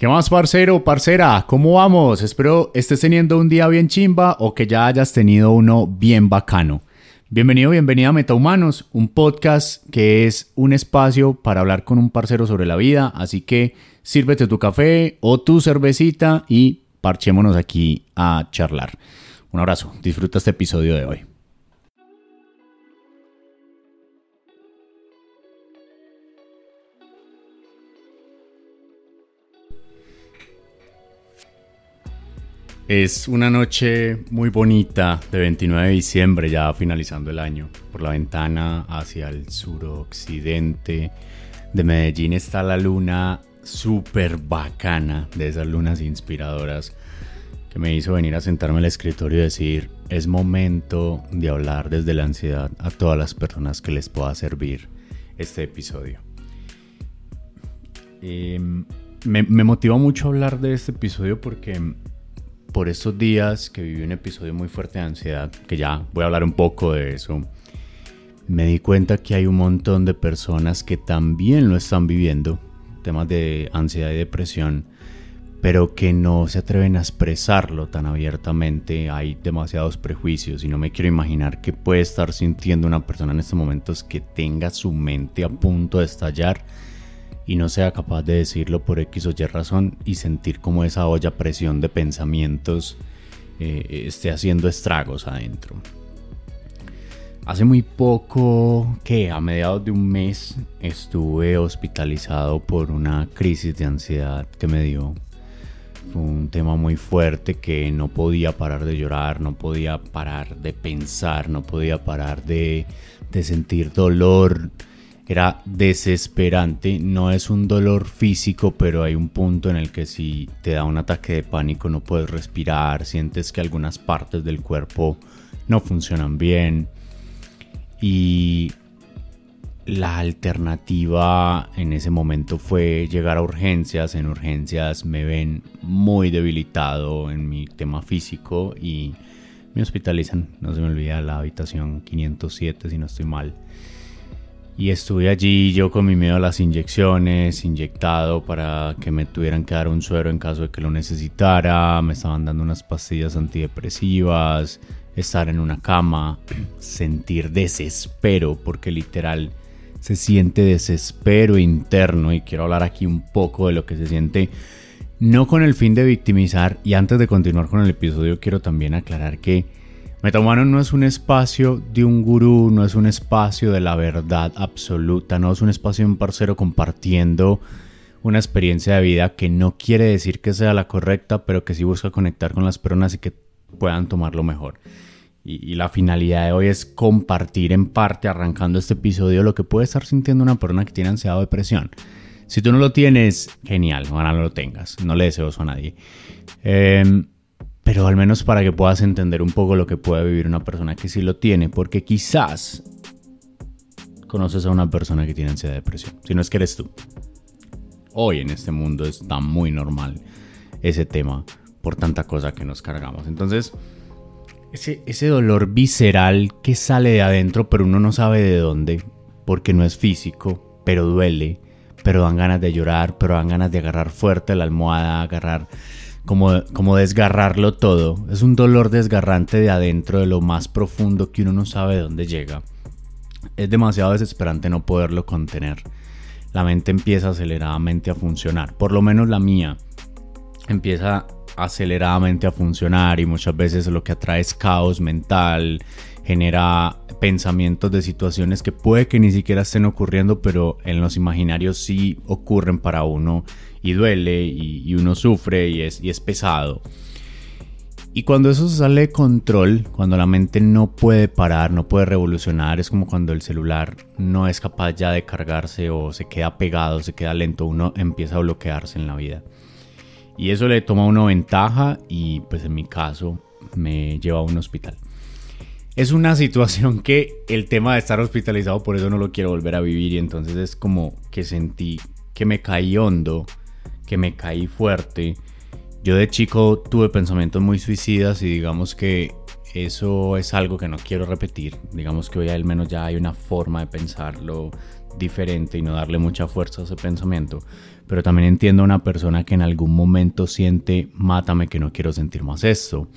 ¿Qué más, parcero, parcera? ¿Cómo vamos? Espero estés teniendo un día bien chimba o que ya hayas tenido uno bien bacano. Bienvenido, bienvenida a Metahumanos, un podcast que es un espacio para hablar con un parcero sobre la vida, así que sírvete tu café o tu cervecita y parchémonos aquí a charlar. Un abrazo, disfruta este episodio de hoy. Es una noche muy bonita de 29 de diciembre, ya finalizando el año. Por la ventana hacia el suroccidente de Medellín está la luna súper bacana, de esas lunas inspiradoras, que me hizo venir a sentarme al escritorio y decir, es momento de hablar desde la ansiedad a todas las personas que les pueda servir este episodio. Em, me, me motiva mucho hablar de este episodio porque por estos días que viví un episodio muy fuerte de ansiedad, que ya voy a hablar un poco de eso, me di cuenta que hay un montón de personas que también lo están viviendo, temas de ansiedad y depresión, pero que no se atreven a expresarlo tan abiertamente. Hay demasiados prejuicios y no me quiero imaginar qué puede estar sintiendo una persona en estos momentos que tenga su mente a punto de estallar y no sea capaz de decirlo por X o Y razón y sentir como esa olla presión de pensamientos eh, esté haciendo estragos adentro. Hace muy poco, que a mediados de un mes, estuve hospitalizado por una crisis de ansiedad que me dio. Fue un tema muy fuerte que no podía parar de llorar, no podía parar de pensar, no podía parar de, de sentir dolor, era desesperante. No es un dolor físico, pero hay un punto en el que si te da un ataque de pánico no puedes respirar, sientes que algunas partes del cuerpo no funcionan bien. Y la alternativa en ese momento fue llegar a urgencias. En urgencias me ven muy debilitado en mi tema físico y me hospitalizan. No se me olvida la habitación 507 si no estoy mal. Y estuve allí yo con mi miedo a las inyecciones, inyectado para que me tuvieran que dar un suero en caso de que lo necesitara. Me estaban dando unas pastillas antidepresivas, estar en una cama, sentir desespero, porque literal se siente desespero interno. Y quiero hablar aquí un poco de lo que se siente, no con el fin de victimizar. Y antes de continuar con el episodio, quiero también aclarar que Metahumano no es un espacio de un gurú, no es un espacio de la verdad absoluta, no es un espacio de un parcero compartiendo una experiencia de vida que no quiere decir que sea la correcta, pero que sí busca conectar con las personas y que puedan tomarlo mejor. Y, la finalidad de hoy es compartir en parte, arrancando este episodio, lo que puede estar sintiendo una persona que tiene ansiedad o depresión. Si tú no lo tienes, genial, ojalá no lo tengas, no le deseo eso a nadie. Eh, pero al menos para que puedas entender un poco lo que puede vivir una persona que sí lo tiene, porque quizás conoces a una persona que tiene ansiedad de depresión, si no es que eres tú. Hoy en este mundo está muy normal ese tema por tanta cosa que nos cargamos. Entonces, ese, ese dolor visceral que sale de adentro, pero uno no sabe de dónde, porque no es físico, pero duele, pero dan ganas de llorar, pero dan ganas de agarrar fuerte la almohada, agarrar como, desgarrarlo todo. Es un dolor desgarrante de adentro, de lo más profundo que uno no sabe de dónde llega. Es demasiado desesperante no poderlo contener. la mente empieza aceleradamente a funcionar. Por lo menos la mía empieza aceleradamente a funcionar y muchas veces lo que atrae es caos mental, genera pensamientos de situaciones que puede que ni siquiera estén ocurriendo, pero en los imaginarios sí ocurren para uno y duele y, uno sufre y es, y es pesado. Y cuando eso sale de control, cuando la mente no puede parar, no puede revolucionar, es como cuando el celular no es capaz ya de cargarse o se queda pegado, se queda lento, uno empieza a bloquearse en la vida. Y eso le toma a uno ventaja y pues en mi caso me lleva a un hospital. Es una situación que el tema de estar hospitalizado por eso no lo quiero volver a vivir y entonces es como que sentí que me caí hondo, que me caí fuerte yo de chico tuve pensamientos muy suicidas y digamos que eso es algo que no quiero repetir. Digamos que hoy al menos ya hay una forma de pensarlo diferente y no darle mucha fuerza a ese pensamiento. Pero también entiendo a una persona que en algún momento siente, mátame que no quiero sentir más esto.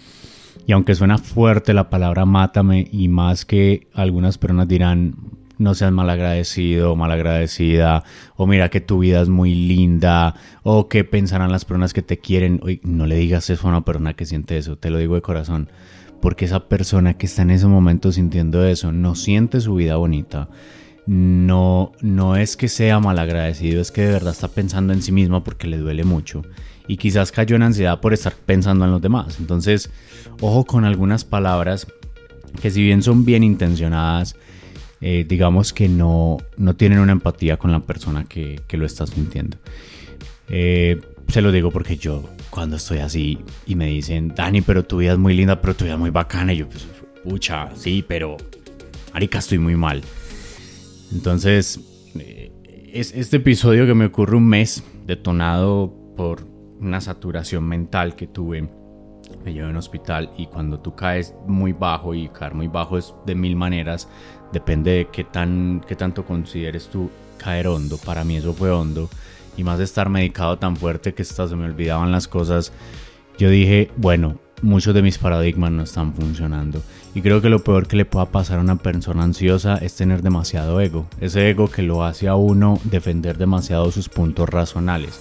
Y aunque suena fuerte la palabra mátame y más que algunas personas dirán, no seas malagradecido malagradecida, o mira que tu vida es muy linda, o qué pensarán las personas que te quieren. No le digas eso a una persona que siente eso, te lo digo de corazón, porque esa persona que está en ese momento sintiendo eso no siente su vida bonita. No, no es que sea malagradecido, es que de verdad está pensando en sí misma porque le duele mucho. Y quizás cayó en ansiedad por estar pensando en los demás. Entonces, ojo con algunas palabras que si bien son bien intencionadas, eh, digamos que no, no tienen una empatía con la persona que, que lo está sintiendo. Eh, se lo digo porque yo cuando estoy así y me dicen, Dani, pero tu vida es muy linda, pero tu vida es muy bacana, y yo, pues, pucha, sí, pero, Arica, estoy muy mal. Entonces, eh, es este episodio que me ocurre un mes, detonado por una saturación mental que tuve, me llevo en hospital y cuando tú caes muy bajo y caer muy bajo es de mil maneras, depende de qué, tan, qué tanto consideres tú caer hondo. Para mí eso fue hondo. Y más de estar medicado tan fuerte que hasta se me olvidaban las cosas. Yo dije, bueno, muchos de mis paradigmas no están funcionando. Y creo que lo peor que le pueda pasar a una persona ansiosa es tener demasiado ego. Ese ego que lo hace a uno defender demasiado sus puntos racionales.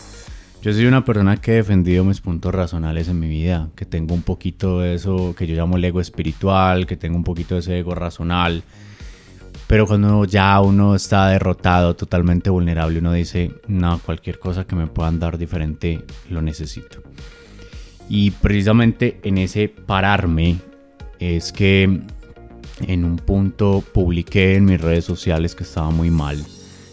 Yo soy una persona que he defendido mis puntos racionales en mi vida, que tengo un poquito de eso que yo llamo el ego espiritual, que tengo un poquito de ese ego racional pero cuando ya uno está derrotado, totalmente vulnerable, uno dice, no, cualquier cosa que me puedan dar diferente, lo necesito. Y precisamente en ese pararme es que en un punto publiqué en mis redes sociales que estaba muy mal,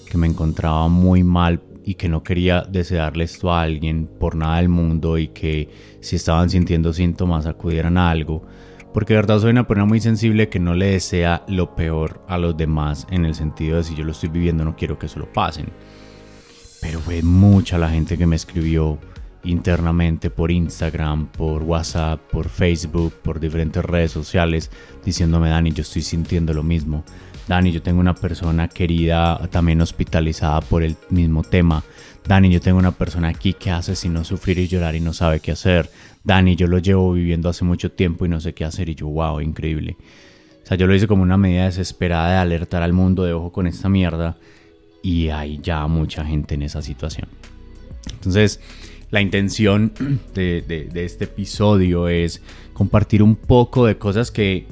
que me encontraba muy mal y que no quería desearle esto a alguien por nada del mundo y que si estaban sintiendo síntomas acudieran a algo porque de verdad soy una persona muy sensible que no le desea lo peor a los demás en el sentido de si yo lo estoy viviendo no quiero que eso lo pasen. Pero fue mucha la gente que me escribió internamente por Instagram, por WhatsApp, por Facebook, por diferentes redes sociales, diciéndome, Dani, yo estoy sintiendo lo mismo. Dani, yo tengo una persona querida también hospitalizada por el mismo tema. Dani, yo tengo una persona aquí que hace sino sufrir y llorar y no sabe qué hacer. Dani, yo lo llevo viviendo hace mucho tiempo y no sé qué hacer y yo, wow, increíble. O sea, yo lo hice como una medida desesperada de alertar al mundo de ojo con esta mierda y hay ya mucha gente en esa situación. Entonces, la intención de, de este episodio es compartir un poco de cosas que,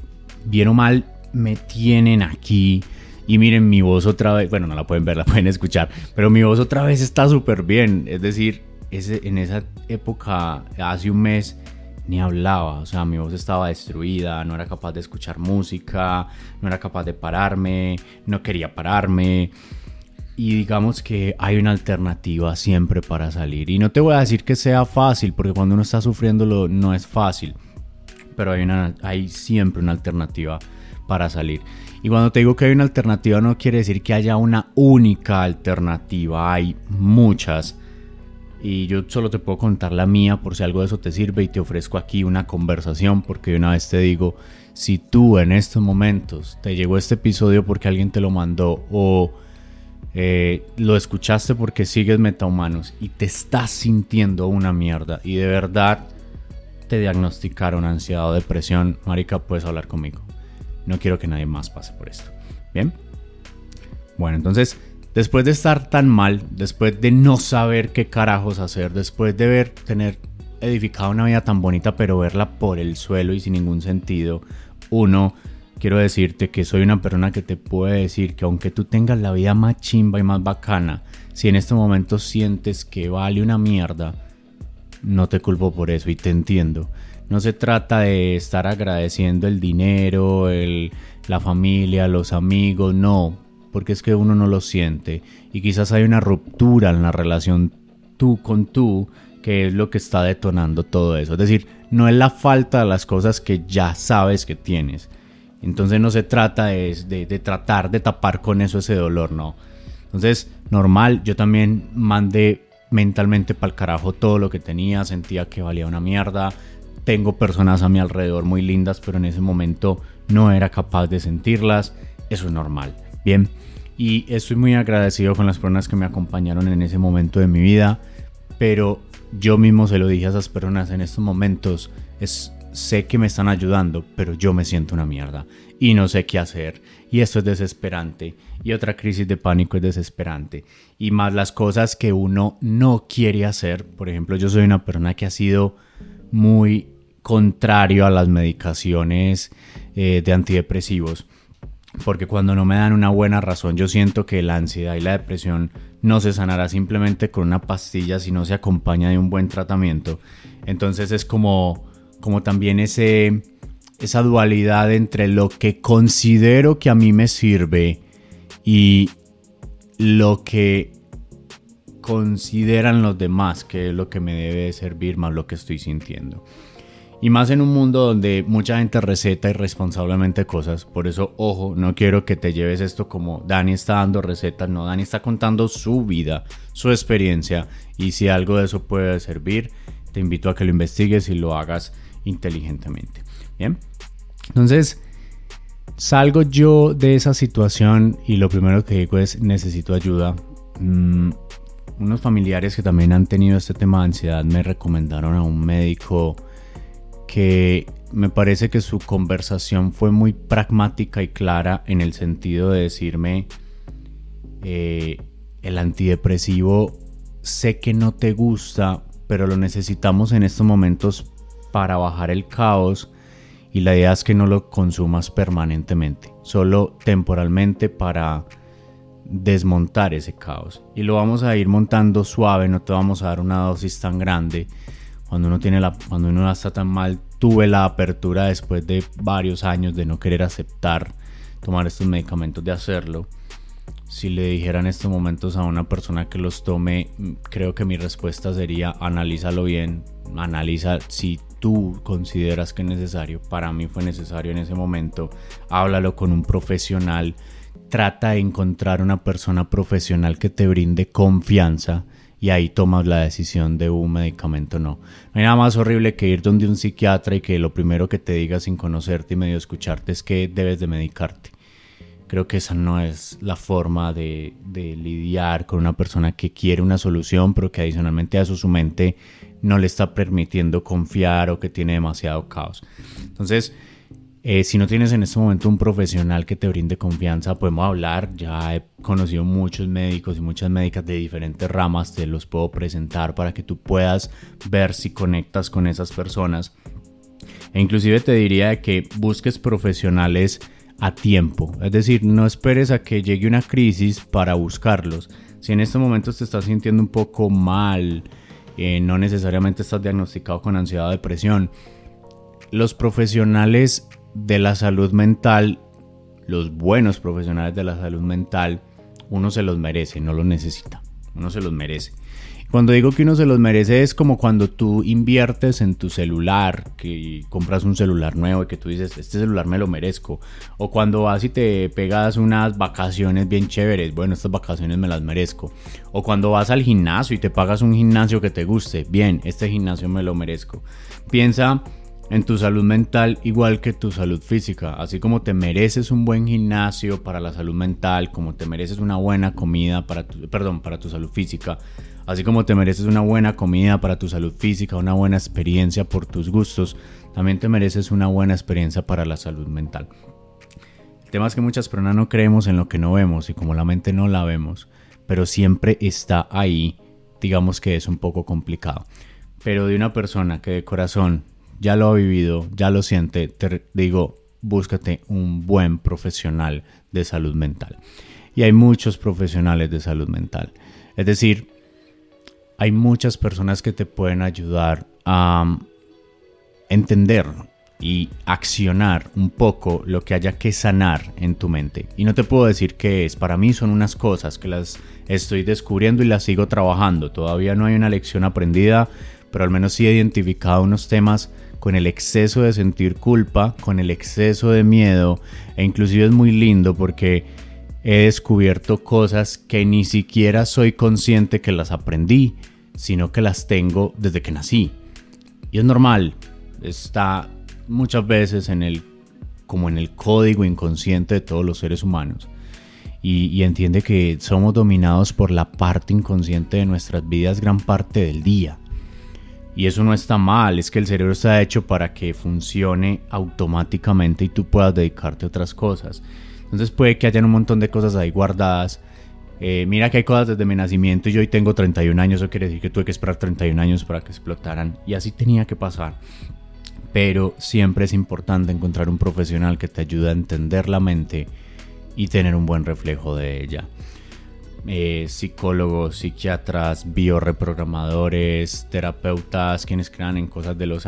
bien o mal, me tienen aquí. Y miren, mi voz otra vez, bueno, no la pueden ver, la pueden escuchar, pero mi voz otra vez está súper bien. Es decir, ese, en esa época, hace un mes, ni hablaba, o sea, mi voz estaba destruida, no era capaz de escuchar música, no era capaz de pararme, no quería pararme. Y digamos que hay una alternativa siempre para salir. Y no te voy a decir que sea fácil, porque cuando uno está sufriéndolo no es fácil. Pero hay, una, hay siempre una alternativa para salir. Y cuando te digo que hay una alternativa no quiere decir que haya una única alternativa, hay muchas. Y yo solo te puedo contar la mía por si algo de eso te sirve y te ofrezco aquí una conversación porque una vez te digo, si tú en estos momentos te llegó este episodio porque alguien te lo mandó o eh, lo escuchaste porque sigues metahumanos y te estás sintiendo una mierda y de verdad te diagnosticaron ansiedad o depresión, marica, puedes hablar conmigo. No quiero que nadie más pase por esto. ¿Bien? Bueno, entonces después de estar tan mal, después de no saber qué carajos hacer, después de ver, tener edificado una vida tan bonita, pero verla por el suelo y sin ningún sentido, uno, quiero decirte que soy una persona que te puede decir que aunque tú tengas la vida más chimba y más bacana, si en este momento sientes que vale una mierda, no te culpo por eso y te entiendo. No se trata de estar agradeciendo el dinero, el, la familia, los amigos, no, porque es que uno no lo siente y quizás hay una ruptura en la relación tú con tú que es lo que está detonando todo eso. Es decir, no es la falta de las cosas que ya sabes que tienes. Entonces no se trata de, de, tratar de tapar con eso ese dolor, no. Entonces, normal, yo también mandé mentalmente para el carajo todo lo que tenía, sentía que valía una mierda. Tengo personas a mi alrededor muy lindas, pero en ese momento no era capaz de sentirlas. Eso es normal. Bien, y estoy muy agradecido con las personas que me acompañaron en ese momento de mi vida, pero yo mismo se lo dije a esas personas en estos momentos, es, sé que me están ayudando, pero yo me siento una mierda y no sé qué hacer. Y esto es desesperante. Y otra crisis de pánico es desesperante. Y más las cosas que uno no quiere hacer. Por ejemplo, yo soy una persona que ha sido muy contrario a las medicaciones eh, de antidepresivos. Porque cuando no me dan una buena razón, yo siento que la ansiedad y la depresión no se sanará simplemente con una pastilla si no se acompaña de un buen tratamiento. Entonces es como, como también esa dualidad entre lo que considero que a mí me sirve y lo que consideran los demás que es lo que me debe servir más lo que estoy sintiendo. Y más en un mundo donde mucha gente receta irresponsablemente cosas. Por eso, ojo, no quiero que te lleves esto como Dani está dando recetas. No, Dani está contando su vida, su experiencia. Y si algo de eso puede servir, te invito a que lo investigues y lo hagas inteligentemente. Bien. Entonces, salgo yo de esa situación y lo primero que digo es necesito ayuda. Mm, unos familiares que también han tenido este tema de ansiedad me recomendaron a un médico que me parece que su conversación fue muy pragmática y clara en el sentido de decirme, eh, el antidepresivo sé que no te gusta, pero lo necesitamos en estos momentos para bajar el caos y la idea es que no lo consumas permanentemente, solo temporalmente para desmontar ese caos. Y lo vamos a ir montando suave, no te vamos a dar una dosis tan grande cuando uno tiene la cuando uno está tan mal tuve la apertura después de varios años de no querer aceptar tomar estos medicamentos de hacerlo. Si le dijera en estos momentos a una persona que los tome creo que mi respuesta sería analízalo bien analiza si tú consideras que es necesario. Para mí fue necesario en ese momento. Háblalo con un profesional. Trata de encontrar una persona profesional que te brinde confianza y ahí tomas la decisión de un medicamento o no. No hay nada más horrible que ir donde un psiquiatra y que lo primero que te diga sin conocerte y medio escucharte es que debes de medicarte. Creo que esa no es la forma de, de lidiar con una persona que quiere una solución, pero que adicionalmente a eso su mente no le está permitiendo confiar o que tiene demasiado caos. Entonces, eh, si no tienes en este momento un profesional que te brinde confianza, podemos hablar. Ya he conocido muchos médicos y muchas médicas de diferentes ramas, te los puedo presentar para que tú puedas ver si conectas con esas personas. E inclusive te diría que busques profesionales a tiempo, es decir, no esperes a que llegue una crisis para buscarlos. Si en este momento te estás sintiendo un poco mal, eh, no necesariamente estás diagnosticado con ansiedad o depresión, los profesionales de la salud mental, los buenos profesionales de la salud mental, uno se los merece, no los necesita, uno se los merece. Cuando digo que uno se los merece es como cuando tú inviertes en tu celular, que compras un celular nuevo y que tú dices, este celular me lo merezco. O cuando vas y te pegas unas vacaciones bien chéveres, bueno, estas vacaciones me las merezco. O cuando vas al gimnasio y te pagas un gimnasio que te guste, bien, este gimnasio me lo merezco. Piensa en tu salud mental igual que tu salud física. Así como te mereces un buen gimnasio para la salud mental, como te mereces una buena comida para tu, perdón, para tu salud física, así como te mereces una buena comida para tu salud física, una buena experiencia por tus gustos, también te mereces una buena experiencia para la salud mental. El tema es que muchas personas no creemos en lo que no vemos y como la mente no la vemos, pero siempre está ahí, digamos que es un poco complicado. Pero de una persona que de corazón ya lo ha vivido, ya lo siente, te digo, búscate un buen profesional de salud mental. Y hay muchos profesionales de salud mental. Es decir, hay muchas personas que te pueden ayudar a entender y accionar un poco lo que haya que sanar en tu mente. Y no te puedo decir qué es, para mí son unas cosas que las estoy descubriendo y las sigo trabajando. Todavía no hay una lección aprendida, pero al menos sí he identificado unos temas con el exceso de sentir culpa, con el exceso de miedo, e inclusive es muy lindo porque he descubierto cosas que ni siquiera soy consciente que las aprendí, sino que las tengo desde que nací. Y es normal, está muchas veces en el como en el código inconsciente de todos los seres humanos. Y, y, entiende que somos dominados por la parte inconsciente de nuestras vidas gran parte del día. Y eso no está mal, es que el cerebro está hecho para que funcione automáticamente y tú puedas dedicarte a otras cosas. Entonces puede que hayan un montón de cosas ahí guardadas. Eh, mira que hay cosas desde mi nacimiento y yo hoy tengo 31 años, eso quiere decir que tuve que esperar 31 años para que explotaran. Y así tenía que pasar. Pero siempre es importante encontrar un profesional que te ayude a entender la mente y tener un buen reflejo de ella. Eh, psicólogos, psiquiatras, bioreprogramadores, terapeutas, quienes crean en cosas de los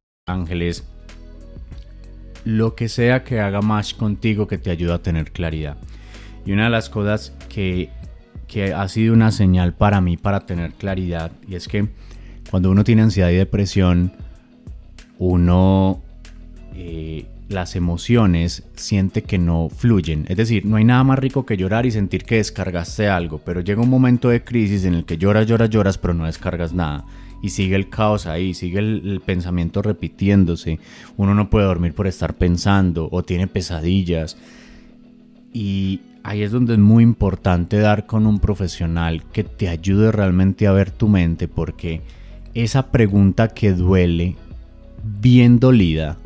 Ángeles, lo que sea que haga más contigo que te ayuda a tener claridad. Y una de las cosas que, que ha sido una señal para mí para tener claridad, y es que cuando uno tiene ansiedad y depresión, uno eh, las emociones siente que no fluyen. Es decir, no hay nada más rico que llorar y sentir que descargaste algo, pero llega un momento de crisis en el que lloras, lloras, lloras, pero no descargas nada y sigue el caos ahí, sigue el, pensamiento repitiéndose. Uno no puede dormir por estar pensando o tiene pesadillas. Y ahí es donde es muy importante dar con un profesional que te ayude realmente a ver tu mente porque esa pregunta que duele, bien dolida,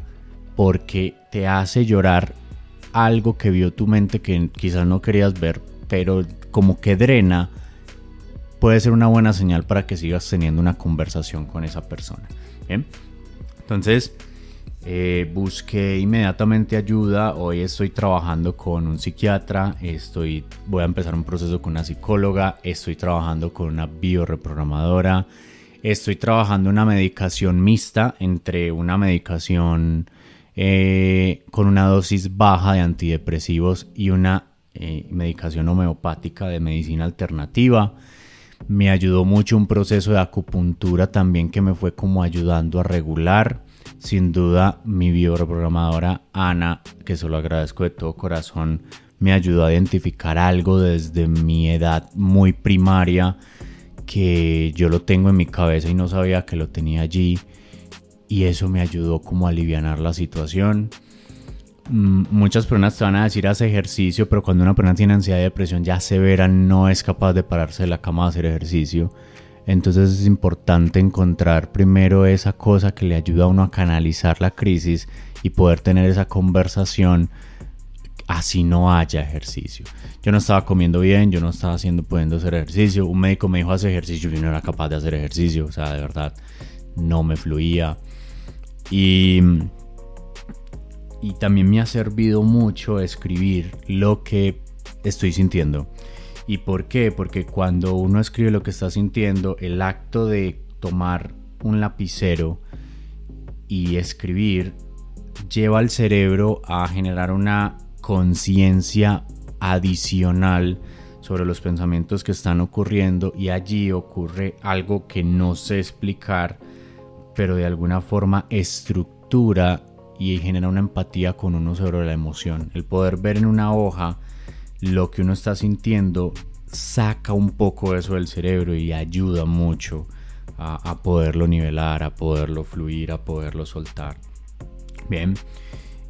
porque te hace llorar algo que vio tu mente que quizás no querías ver, pero como que drena puede ser una buena señal para que sigas teniendo una conversación con esa persona. Entonces, eh, busqué inmediatamente ayuda. Hoy estoy trabajando con un psiquiatra, estoy, voy a empezar un proceso con una psicóloga, estoy trabajando con una bioreprogramadora, estoy trabajando una medicación mixta entre una medicación eh, con una dosis baja de antidepresivos y una eh, medicación homeopática de medicina alternativa me ayudó mucho un proceso de acupuntura también que me fue como ayudando a regular. Sin duda mi bioreprogramadora Ana, que se lo agradezco de todo corazón, me ayudó a identificar algo desde mi edad muy primaria que yo lo tengo en mi cabeza y no sabía que lo tenía allí y eso me ayudó como a aliviar la situación. Muchas personas te van a decir hace ejercicio, pero cuando una persona tiene ansiedad y depresión ya severa no es capaz de pararse de la cama a hacer ejercicio. Entonces es importante encontrar primero esa cosa que le ayuda a uno a canalizar la crisis y poder tener esa conversación así no haya ejercicio. Yo no estaba comiendo bien, yo no estaba haciendo pudiendo hacer ejercicio. Un médico me dijo hacer ejercicio y yo no era capaz de hacer ejercicio, o sea, de verdad no me fluía. Y y también me ha servido mucho escribir lo que estoy sintiendo. ¿Y por qué? Porque cuando uno escribe lo que está sintiendo, el acto de tomar un lapicero y escribir lleva al cerebro a generar una conciencia adicional sobre los pensamientos que están ocurriendo y allí ocurre algo que no sé explicar, pero de alguna forma estructura y genera una empatía con uno sobre la emoción. El poder ver en una hoja lo que uno está sintiendo saca un poco eso del cerebro y ayuda mucho a, poderlo nivelar, a poderlo fluir, a poderlo soltar. Bien,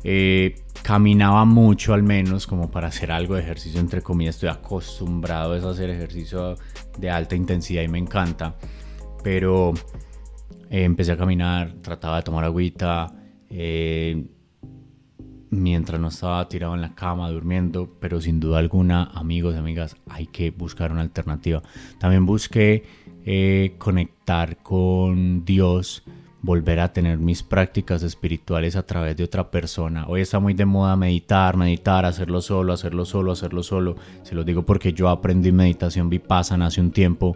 eh, caminaba mucho al menos como para hacer algo de ejercicio, entre comillas, estoy acostumbrado a hacer ejercicio de alta intensidad y me encanta, pero eh, empecé a caminar, trataba de tomar agüita, eh, mientras no estaba tirado en la cama durmiendo, pero sin duda alguna, amigos y amigas, hay que buscar una alternativa. También busqué eh, conectar con Dios, volver a tener mis prácticas espirituales a través de otra persona. Hoy está muy de moda meditar, meditar, hacerlo solo, hacerlo solo, hacerlo solo. Se lo digo porque yo aprendí meditación vipassana hace un tiempo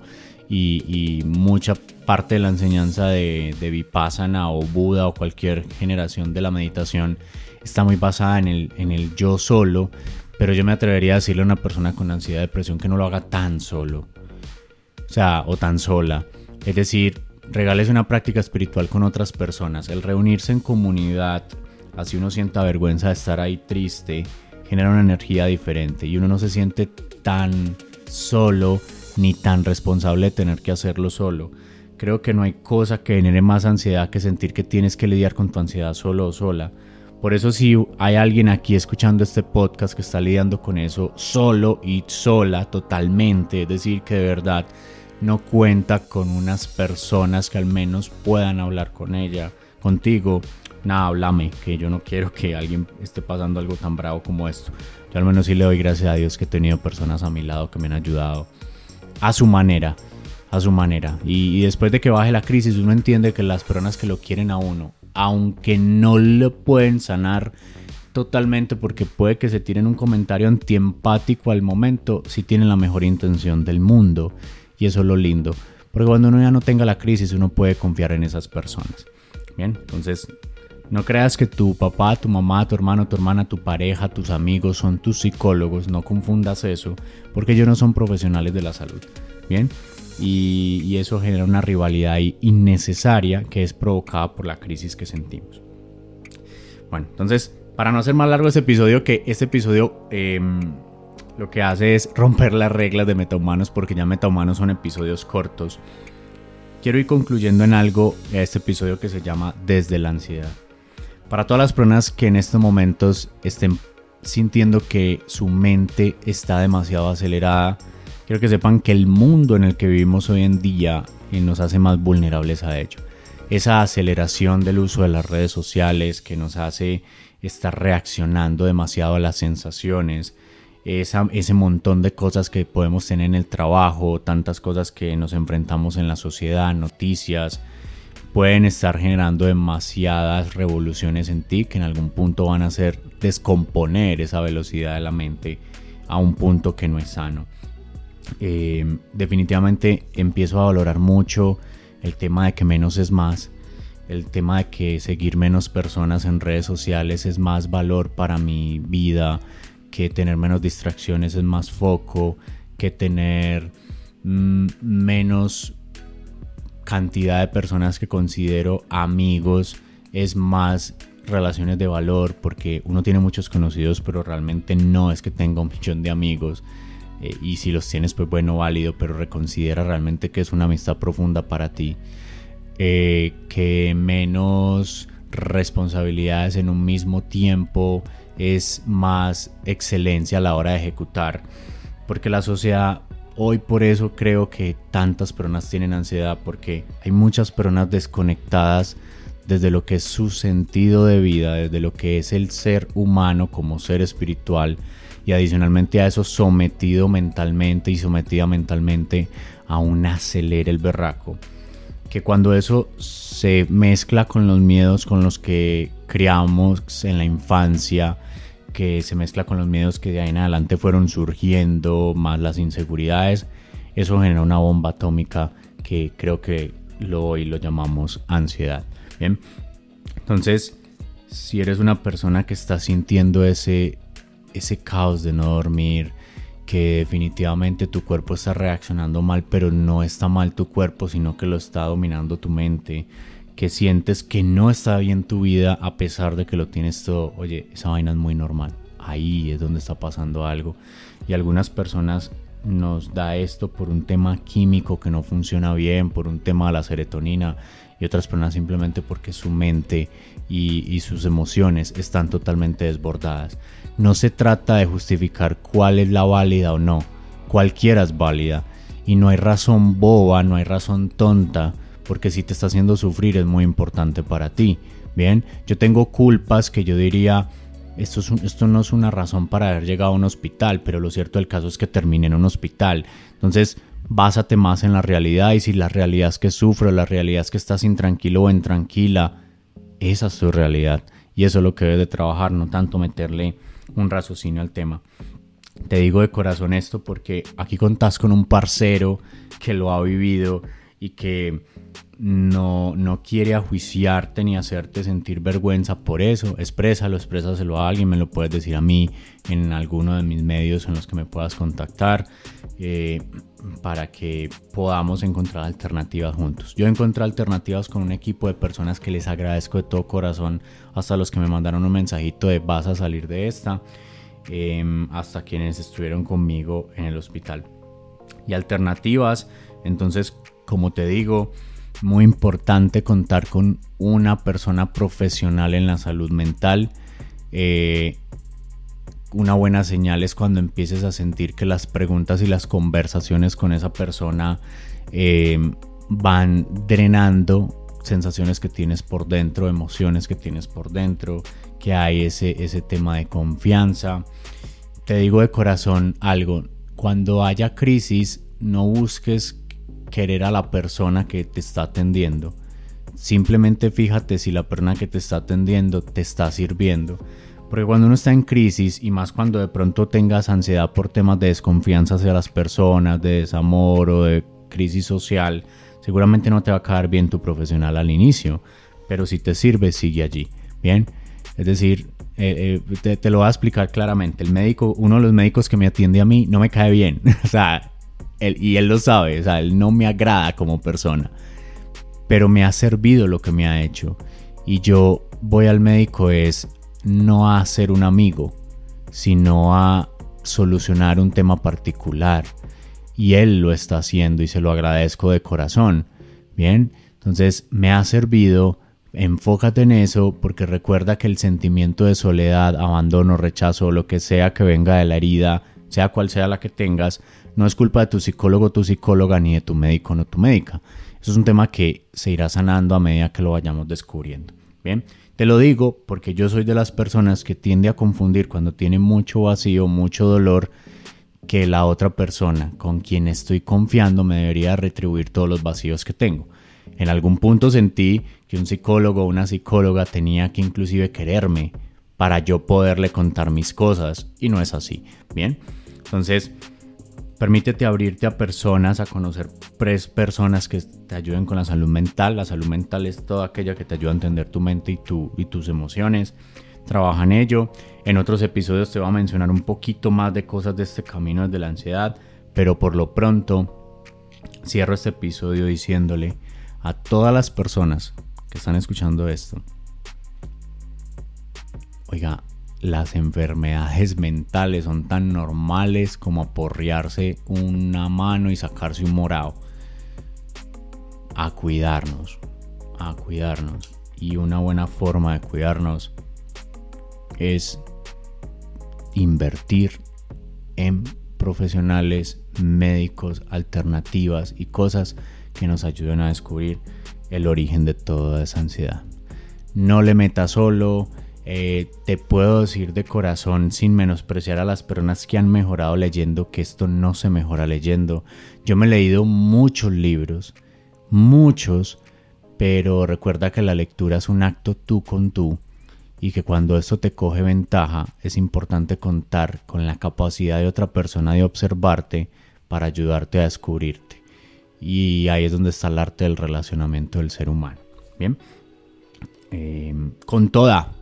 y, mucha parte de la enseñanza de, de vipassana o Buda o cualquier generación de la meditación está muy basada en el, en el yo solo, pero yo me atrevería a decirle a una persona con ansiedad depresión que no lo haga tan solo, o sea, o tan sola. Es decir, regales una práctica espiritual con otras personas. El reunirse en comunidad, así uno sienta vergüenza de estar ahí triste, genera una energía diferente y uno no se siente tan solo ni tan responsable de tener que hacerlo solo. Creo que no hay cosa que genere más ansiedad que sentir que tienes que lidiar con tu ansiedad solo o sola. Por eso si hay alguien aquí escuchando este podcast que está lidiando con eso solo y sola totalmente, es decir, que de verdad no cuenta con unas personas que al menos puedan hablar con ella, contigo, nada, háblame, que yo no quiero que alguien esté pasando algo tan bravo como esto. Yo al menos sí le doy gracias a Dios que he tenido personas a mi lado que me han ayudado a su manera, a su manera. Y, después de que baje la crisis, uno entiende que las personas que lo quieren a uno aunque no lo pueden sanar totalmente porque puede que se tiren un comentario antiempático al momento, si tienen la mejor intención del mundo. Y eso es lo lindo. Porque cuando uno ya no tenga la crisis, uno puede confiar en esas personas. Bien, entonces no creas que tu papá, tu mamá, tu hermano, tu hermana, tu pareja, tus amigos son tus psicólogos. No confundas eso, porque ellos no son profesionales de la salud. Bien, y, eso genera una rivalidad innecesaria que es provocada por la crisis que sentimos. Bueno, entonces, para no hacer más largo este episodio, que este episodio em, lo que hace es romper las reglas de Metahumanos, porque ya Metahumanos son episodios cortos. Quiero ir concluyendo en algo este episodio que se llama Desde la ansiedad. Para todas las personas que en estos momentos estén sintiendo que su mente está demasiado acelerada, Quiero que sepan que el mundo en el que vivimos hoy en día eh, nos hace más vulnerables a ello. Esa aceleración del uso de las redes sociales que nos hace estar reaccionando demasiado a las sensaciones, ese montón de cosas que podemos tener en el trabajo, tantas cosas que nos enfrentamos en la sociedad, noticias, pueden estar generando demasiadas revoluciones en ti que en algún punto van a hacer descomponer esa velocidad de la mente a un punto que no es sano. Eh, definitivamente empiezo a valorar mucho el tema de que menos es más, el tema de que seguir menos personas en redes sociales es más valor para mi vida, que tener menos distracciones es más foco, que tener mm, menos cantidad de personas que considero amigos es más relaciones de valor porque uno tiene muchos conocidos pero realmente no es que tenga un millón de amigos eh, y si los tienes, pues bueno, válido, pero reconsidera realmente que es una amistad profunda para ti. Eh, que menos responsabilidades en un mismo tiempo es más excelencia a la hora de ejecutar. Porque la sociedad, hoy por eso creo que tantas personas tienen ansiedad, porque hay muchas personas desconectadas desde lo que es su sentido de vida, desde lo que es el ser humano como ser espiritual y adicionalmente a eso sometido mentalmente y sometida mentalmente a un acelere el berraco. Que cuando eso se mezcla con los miedos con los que criamos en la infancia, que se mezcla con los miedos que de ahí en adelante fueron surgiendo, más las inseguridades, eso genera una bomba atómica que creo que lo, hoy lo llamamos ansiedad. Bien, entonces, si eres una persona que está sintiendo ese, ese caos de no dormir, que definitivamente tu cuerpo está reaccionando mal, pero no está mal tu cuerpo, sino que lo está dominando tu mente, que sientes que no está bien tu vida a pesar de que lo tienes todo, oye, esa vaina es muy normal. Ahí es donde está pasando algo. Y algunas personas nos da esto por un tema químico que no funciona bien, por un tema de la serotonina y otras personas simplemente porque su mente y, sus emociones están totalmente desbordadas. No se trata de justificar cuál es la válida o no, cualquiera es válida y no hay razón boba, no hay razón tonta, porque si te está haciendo sufrir es muy importante para ti. Bien, yo tengo culpas que yo diría esto, esto no es una razón para haber llegado a un hospital, pero lo cierto del caso es que terminé en un hospital. Entonces, básate más en la realidad y si la realidad es que sufro, la realidad es que estás intranquilo o intranquila, esa es tu realidad. Y eso es lo que debes de trabajar, no tanto meterle un raciocinio al tema. Te digo de corazón esto porque aquí contás con un parcero que lo ha vivido y que no, no quiere ajuiciarte ni hacerte sentir vergüenza por eso. Exprésalo, exprésaselo a alguien, me lo puedes decir a mí en alguno de mis medios en los que me puedas contactar eh, para que podamos encontrar alternativas juntos. Yo encontré alternativas con un equipo de personas que les agradezco de todo corazón, hasta los que me mandaron un mensajito de vas a salir de esta, em, hasta quienes estuvieron conmigo en el hospital. Y alternativas, entonces, como te digo, muy importante contar con una persona profesional en la salud mental. Eh, una buena señal es cuando empieces a sentir que las preguntas y las conversaciones con esa persona eh, van drenando sensaciones que tienes por dentro, emociones que tienes por dentro, que hay ese, ese tema de confianza. Te digo de corazón algo, cuando haya crisis, no busques querer a la persona que te está atendiendo. Simplemente fíjate si la persona que te está atendiendo te está sirviendo. Porque cuando uno está en crisis y más cuando de pronto tengas ansiedad por temas de desconfianza hacia las personas, de desamor o de crisis social, seguramente no te va a caer bien tu profesional al inicio. Pero si te sirve, sigue allí. Bien. Es decir, eh, eh, te, lo voy a explicar claramente. El médico, uno de los médicos que me atiende a mí, no me cae bien. o sea, y él lo sabe, o sea, él no me agrada como persona, pero me ha servido lo que me ha hecho. Y yo voy al médico es no a ser un amigo, sino a solucionar un tema particular. Y él lo está haciendo y se lo agradezco de corazón. Bien, entonces me ha servido, enfócate en eso porque recuerda que el sentimiento de soledad, abandono, rechazo, lo que sea que venga de la herida, sea cual sea la que tengas, no es culpa de tu psicólogo tu psicóloga ni de tu médico o tu médica. Eso es un tema que se irá sanando a medida que lo vayamos descubriendo. Bien, te lo digo porque yo soy de las personas que tiende a confundir cuando tiene mucho vacío, mucho dolor, que la otra persona con quien estoy confiando me debería retribuir todos los vacíos que tengo. En algún punto sentí que un psicólogo o una psicóloga tenía que inclusive quererme para yo poderle contar mis cosas y no es así. Bien, entonces Permítete abrirte a personas, a conocer personas que te ayuden con la salud mental. La salud mental es toda aquella que te ayuda a entender tu mente y tus emociones. Trabaja en ello. En otros episodios te voy a mencionar un poquito más de cosas de este camino desde la ansiedad. Pero por lo pronto, cierro este episodio diciéndole a todas las personas que están escuchando esto. Oiga, las enfermedades mentales son tan normales como aporrearse una mano y sacarse un morado. A cuidarnos, a cuidarnos. Y una buena forma de cuidarnos es invertir en profesionales, médicos, alternativas y cosas que nos ayuden a descubrir el origen de toda esa ansiedad. No le metas solo, eh, te puedo decir de corazón, sin menospreciar a las personas que han mejorado leyendo, que esto no se mejora leyendo. Yo me he leído muchos libros, muchos, pero recuerda que la lectura es un acto tú con tú y que cuando esto te coge ventaja es importante contar con la capacidad de otra persona de observarte para ayudarte a descubrirte. Y ahí es donde está el arte del relacionamiento del ser humano. Bien, em, con toda,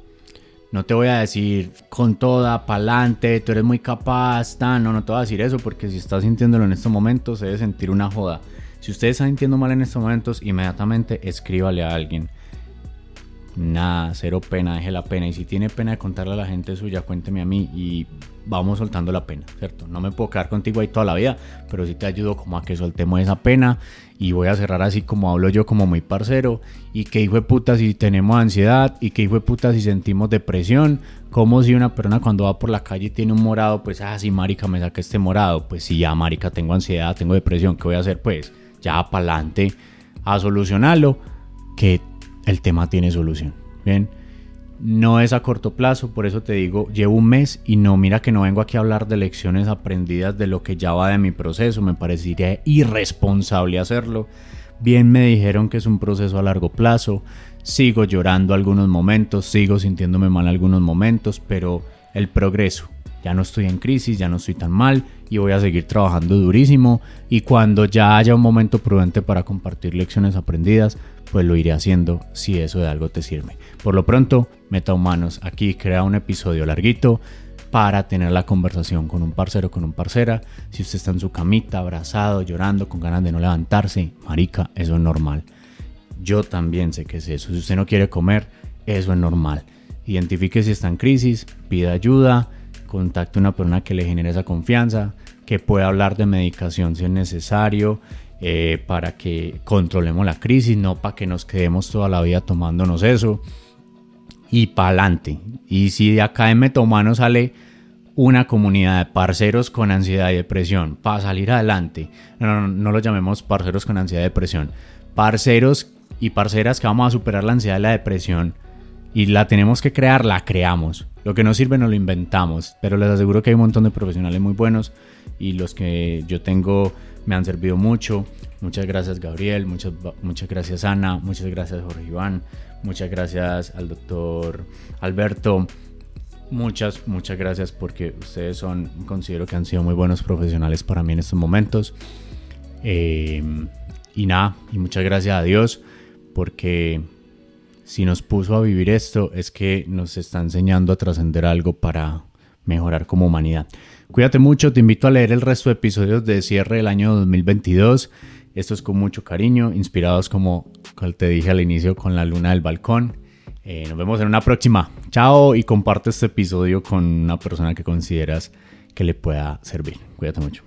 no te voy a decir con toda, pa'lante, tú eres muy capaz, no, no te voy a decir eso porque si estás sintiéndolo en estos momentos, se debe sentir una joda. Si usted está sintiendo mal en estos momentos, inmediatamente escríbale a alguien nada, cero pena, deje la pena. Y si tiene pena de contarle a la gente suya, cuénteme a mí y vamos soltando la pena, ¿cierto? No me puedo quedar contigo ahí toda la vida, pero sí te ayudo como a que soltemos esa pena. Y voy a cerrar así como hablo yo, como muy parcero. Y que hijo de puta si tenemos ansiedad, y que hijo de puta si sentimos depresión. Como si una persona cuando va por la calle tiene un morado, pues, ah, sí, marica, me saqué este morado. Pues sí, ya, marica, tengo ansiedad, tengo depresión, ¿qué voy a hacer? Pues ya para adelante a solucionarlo. Que el tema tiene solución. Bien, no es a corto plazo, por eso te digo, llevo un mes y no, mira que no vengo aquí a hablar de lecciones aprendidas de lo que ya va de mi proceso, me parecería irresponsable hacerlo. Bien me dijeron que es un proceso a largo plazo, sigo llorando algunos momentos, sigo sintiéndome mal algunos momentos, pero el progreso, ya no estoy en crisis, ya no estoy tan mal y voy a seguir trabajando durísimo y cuando ya haya un momento prudente para compartir lecciones aprendidas, pues lo iré haciendo si eso de algo te sirve. Por lo pronto, Meta Humanos aquí crea un episodio larguito para tener la conversación con un parcero, con un parcera. Si usted está en su camita, abrazado, llorando, con ganas de no levantarse, marica, eso es normal. Yo también sé que es eso. Si usted no quiere comer, eso es normal. Identifique si está en crisis, pida ayuda, contacte una persona que le genere esa confianza, que pueda hablar de medicación si es necesario, eh, para que controlemos la crisis, no para que nos quedemos toda la vida tomándonos eso. Y para adelante. Y si de acá en Metomano sale una comunidad de parceros con ansiedad y depresión para salir adelante, no, no, no lo llamemos parceros con ansiedad y depresión, parceros y parceras que vamos a superar la ansiedad y la depresión y la tenemos que crear, la creamos. Lo que no sirve no lo inventamos, pero les aseguro que hay un montón de profesionales muy buenos y los que yo tengo me han servido mucho. Muchas gracias Gabriel, muchas, muchas gracias Ana, muchas gracias Jorge Iván, muchas gracias al doctor Alberto. Muchas, muchas gracias porque ustedes son, considero que han sido muy buenos profesionales para mí en estos momentos. Eh, y nada, y muchas gracias a Dios porque si nos puso a vivir esto es que nos está enseñando a trascender algo para mejorar como humanidad. Cuídate mucho, te invito a leer el resto de episodios de cierre del año 2022. Esto es con mucho cariño, inspirados como te dije al inicio con la luna del balcón. Eh, nos vemos en una próxima. Chao y comparte este episodio con una persona que consideras que le pueda servir. Cuídate mucho.